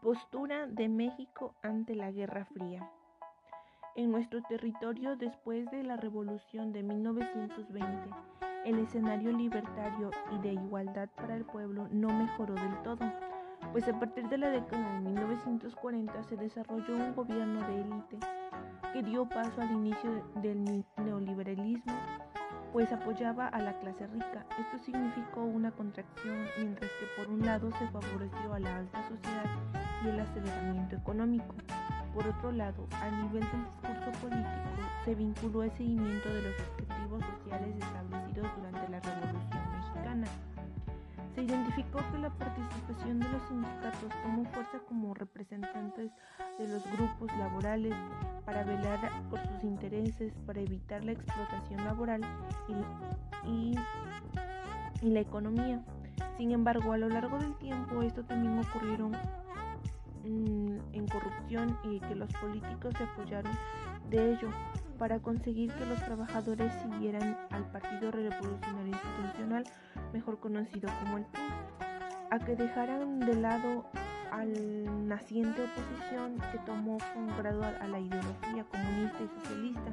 Postura de México ante la Guerra Fría. En nuestro territorio, después de la Revolución de 1920, el escenario libertario y de igualdad para el pueblo no mejoró del todo, pues a partir de la década de 1940 se desarrolló un gobierno de élite que dio paso al inicio del neoliberalismo, pues apoyaba a la clase rica. Esto significó una contracción, mientras que por un lado se favoreció a la alta sociedad y el aceleramiento económico. Por otro lado, a nivel del discurso político, se vinculó el seguimiento de los objetivos sociales establecidos durante la Revolución Mexicana. Se identificó que la participación de los sindicatos tomó fuerza como representantes de los grupos laborales para velar por sus intereses, para evitar la explotación laboral y, la economía. Sin embargo, a lo largo del tiempo esto también ocurrieron Mm, en corrupción y que los políticos se apoyaron de ello para conseguir que los trabajadores siguieran al Partido Revolucionario Institucional, mejor conocido como el PRI, a que dejaran de lado al naciente oposición que tomó con grado a la ideología comunista y socialista,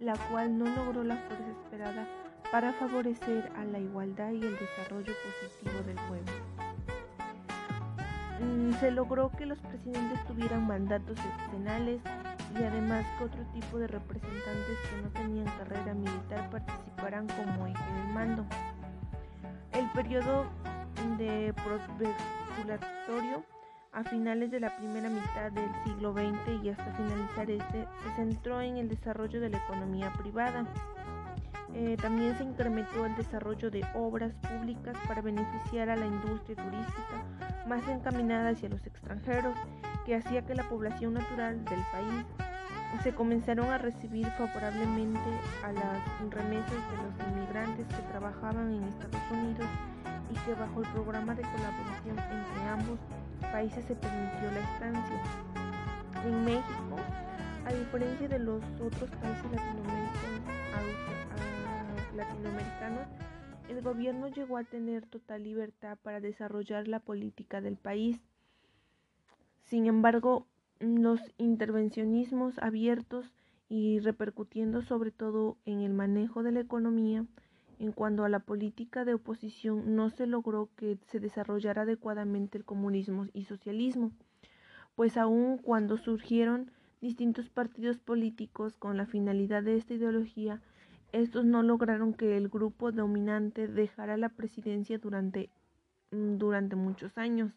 la cual no logró la fuerza esperada para favorecer a la igualdad y el desarrollo positivo del pueblo. Mm, se logró que los presidentes tuvieran mandatos excepcionales y además que otro tipo de representantes que no tenían carrera militar participaran como eje del mando. El periodo de postulatorio a finales de la primera mitad del siglo XX y hasta finalizar este se centró en el desarrollo de la economía privada. Eh, también se incrementó el desarrollo de obras públicas para beneficiar a la industria turística más encaminada hacia los extranjeros, que hacía que la población natural del país se comenzaron a recibir favorablemente a las remesas de los inmigrantes que trabajaban en Estados Unidos y que bajo el programa de colaboración entre ambos países se permitió la estancia. En México, a diferencia de los otros países latinoamericanos, el gobierno llegó a tener total libertad para desarrollar la política del país. Sin embargo, los intervencionismos abiertos y repercutiendo sobre todo en el manejo de la economía, en cuanto a la política de oposición, no se logró que se desarrollara adecuadamente el comunismo y socialismo, pues aun cuando surgieron distintos partidos políticos con la finalidad de esta ideología, estos no lograron que el grupo dominante dejara la presidencia durante, mm, durante muchos años.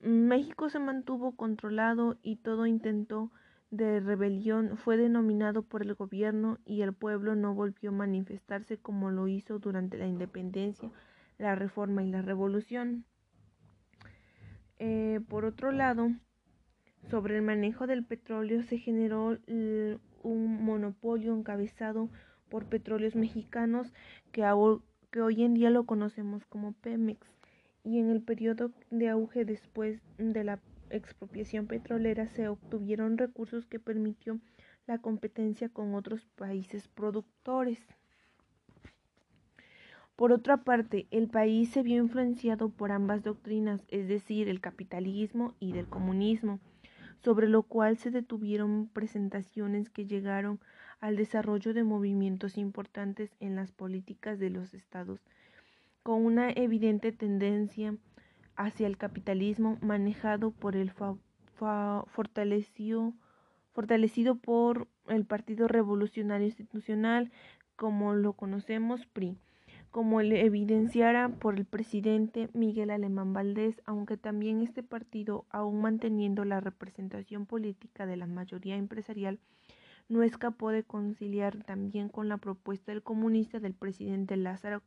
México se mantuvo controlado y todo intento de rebelión fue denominado por el gobierno y el pueblo no volvió a manifestarse como lo hizo durante la independencia, la reforma y la revolución. Eh, por otro lado, sobre el manejo del petróleo se generó un monopolio encabezado por petróleos mexicanos que, que hoy en día lo conocemos como Pemex y en el periodo de auge después de la expropiación petrolera se obtuvieron recursos que permitió la competencia con otros países productores. Por otra parte, el país se vio influenciado por ambas doctrinas, es decir, el capitalismo y del comunismo, sobre lo cual se detuvieron presentaciones que llegaron al desarrollo de movimientos importantes en las políticas de los estados, con una evidente tendencia hacia el capitalismo manejado por el fortalecido, fortalecido por el Partido Revolucionario Institucional, como lo conocemos, PRI, como le evidenciara por el presidente Miguel Alemán Valdés, aunque también este partido, aún manteniendo la representación política de la mayoría empresarial, no escapó de conciliar también con la propuesta del comunista del presidente Lázaro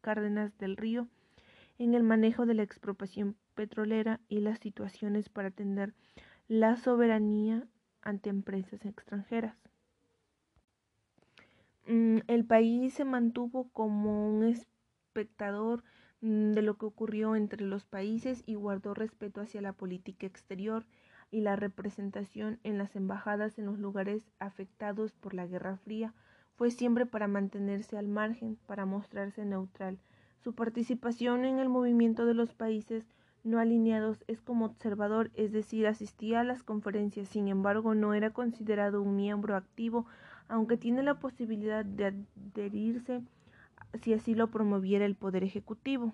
Cárdenas del Río en el manejo de la expropiación petrolera y las situaciones para atender la soberanía ante empresas extranjeras. Mm, el país se mantuvo como un espectador mm, de lo que ocurrió entre los países y guardó respeto hacia la política exterior y la representación en las embajadas en los lugares afectados por la Guerra Fría fue siempre para mantenerse al margen, para mostrarse neutral. Su participación en el movimiento de los países no alineados es como observador, es decir, asistía a las conferencias, sin embargo no era considerado un miembro activo, aunque tiene la posibilidad de adherirse si así lo promoviera el Poder Ejecutivo.